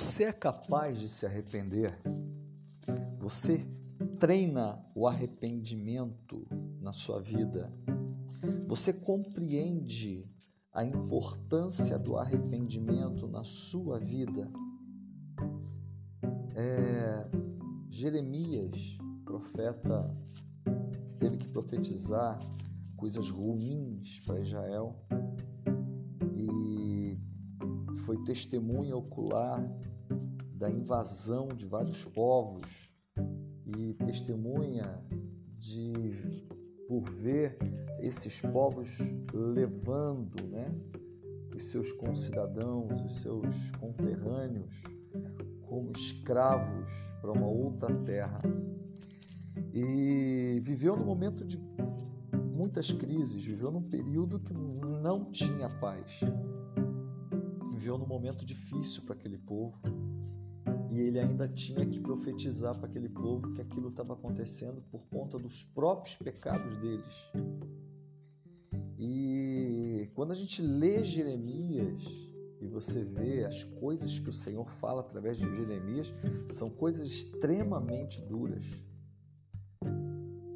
Você é capaz de se arrepender? Você treina o arrependimento na sua vida? Você compreende a importância do arrependimento na sua vida? É, Jeremias, profeta, teve que profetizar coisas ruins para Israel foi testemunha ocular da invasão de vários povos e testemunha de por ver esses povos levando, né, os seus concidadãos, os seus conterrâneos como escravos para uma outra terra. E viveu num momento de muitas crises, viveu num período que não tinha paz viveu num momento difícil para aquele povo e ele ainda tinha que profetizar para aquele povo que aquilo estava acontecendo por conta dos próprios pecados deles. E quando a gente lê Jeremias e você vê as coisas que o Senhor fala através de Jeremias, são coisas extremamente duras.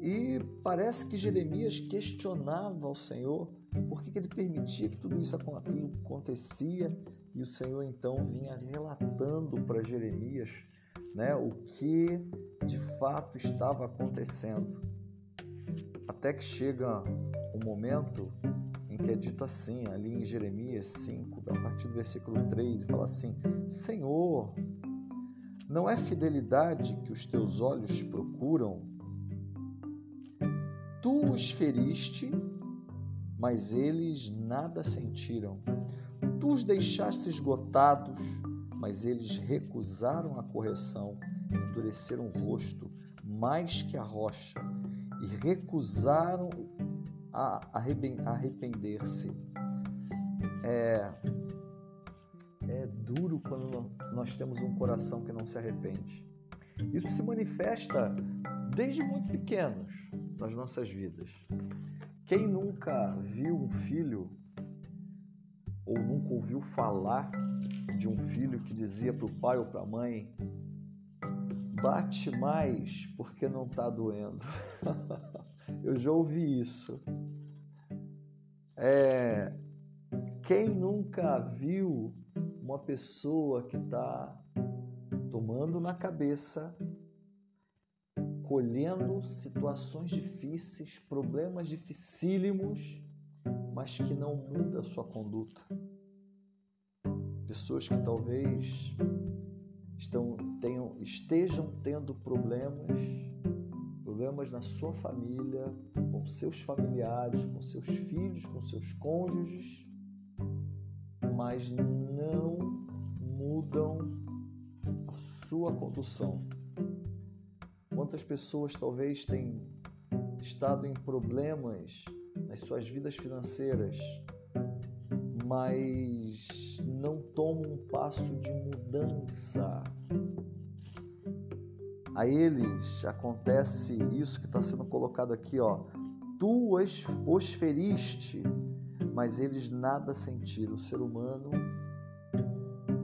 E parece que Jeremias questionava ao Senhor por que, ele permitia que tudo isso acontecia e o Senhor então vinha relatando para Jeremias né, o que de fato estava acontecendo. Até que chega um momento em que é dito assim, ali em Jeremias 5, a partir do versículo 3, e fala assim: Senhor, não é fidelidade que os teus olhos procuram? Tu os feriste, mas eles nada sentiram. Tu os deixaste esgotados, mas eles recusaram a correção, endureceram o rosto mais que a rocha e recusaram a arrepender-se. É, é duro quando nós temos um coração que não se arrepende. Isso se manifesta desde muito pequenos nas nossas vidas. Quem nunca viu um filho ou nunca ouviu falar de um filho que dizia para o pai ou para a mãe: bate mais porque não está doendo. Eu já ouvi isso. É, quem nunca viu uma pessoa que está tomando na cabeça, colhendo situações difíceis, problemas dificílimos, mas que não muda a sua conduta. Pessoas que talvez estão, tenham, estejam tendo problemas, problemas na sua família, com seus familiares, com seus filhos, com seus cônjuges, mas não mudam a sua condução. Quantas pessoas talvez têm estado em problemas nas suas vidas financeiras, mas não tomam um passo de mudança. A eles acontece isso que está sendo colocado aqui, ó. Tu os, os feriste, mas eles nada sentiram. O ser humano,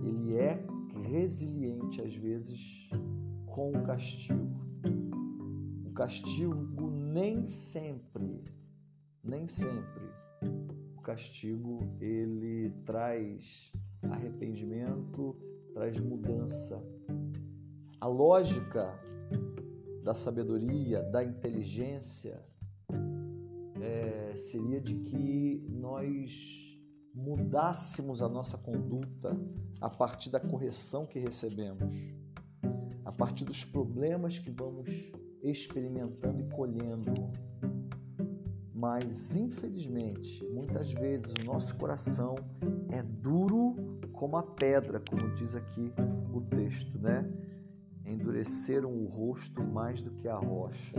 ele é resiliente às vezes com o castigo. O castigo nem sempre nem sempre o castigo ele traz arrependimento, traz mudança. A lógica da sabedoria, da inteligência, é, seria de que nós mudássemos a nossa conduta a partir da correção que recebemos, a partir dos problemas que vamos experimentando e colhendo mas infelizmente, muitas vezes o nosso coração é duro como a pedra, como diz aqui o texto, né? Endureceram o rosto mais do que a rocha,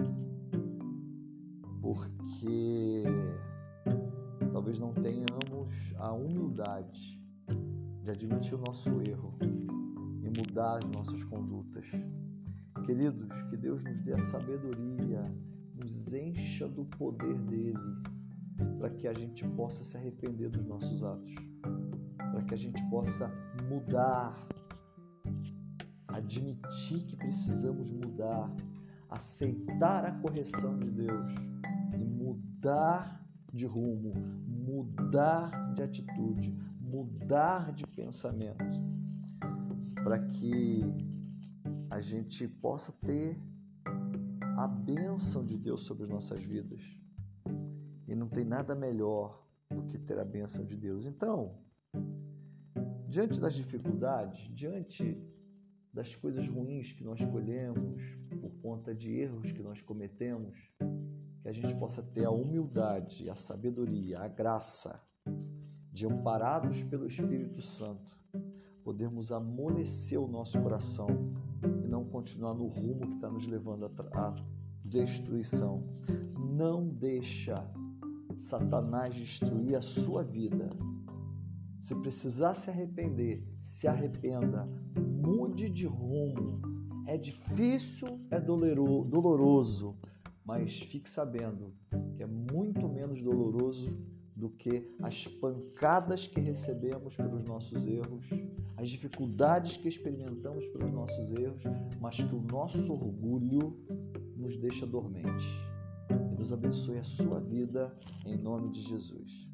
porque talvez não tenhamos a humildade de admitir o nosso erro e mudar as nossas condutas. Queridos, que Deus nos dê a sabedoria nos encha do poder dele, para que a gente possa se arrepender dos nossos atos, para que a gente possa mudar admitir que precisamos mudar, aceitar a correção de Deus e mudar de rumo, mudar de atitude, mudar de pensamento, para que a gente possa ter a bênção de Deus sobre as nossas vidas. E não tem nada melhor do que ter a bênção de Deus. Então, diante das dificuldades, diante das coisas ruins que nós escolhemos por conta de erros que nós cometemos, que a gente possa ter a humildade, a sabedoria, a graça de amparados pelo Espírito Santo, podermos amolecer o nosso coração e não continuar no rumo que está nos levando à destruição. Não deixa Satanás destruir a sua vida. Se precisar se arrepender, se arrependa, mude de rumo. É difícil, é doloroso, mas fique sabendo que é muito menos doloroso do que as pancadas que recebemos pelos nossos erros, as dificuldades que experimentamos pelos nossos erros, mas que o nosso orgulho nos deixa dormente. Deus abençoe a sua vida em nome de Jesus.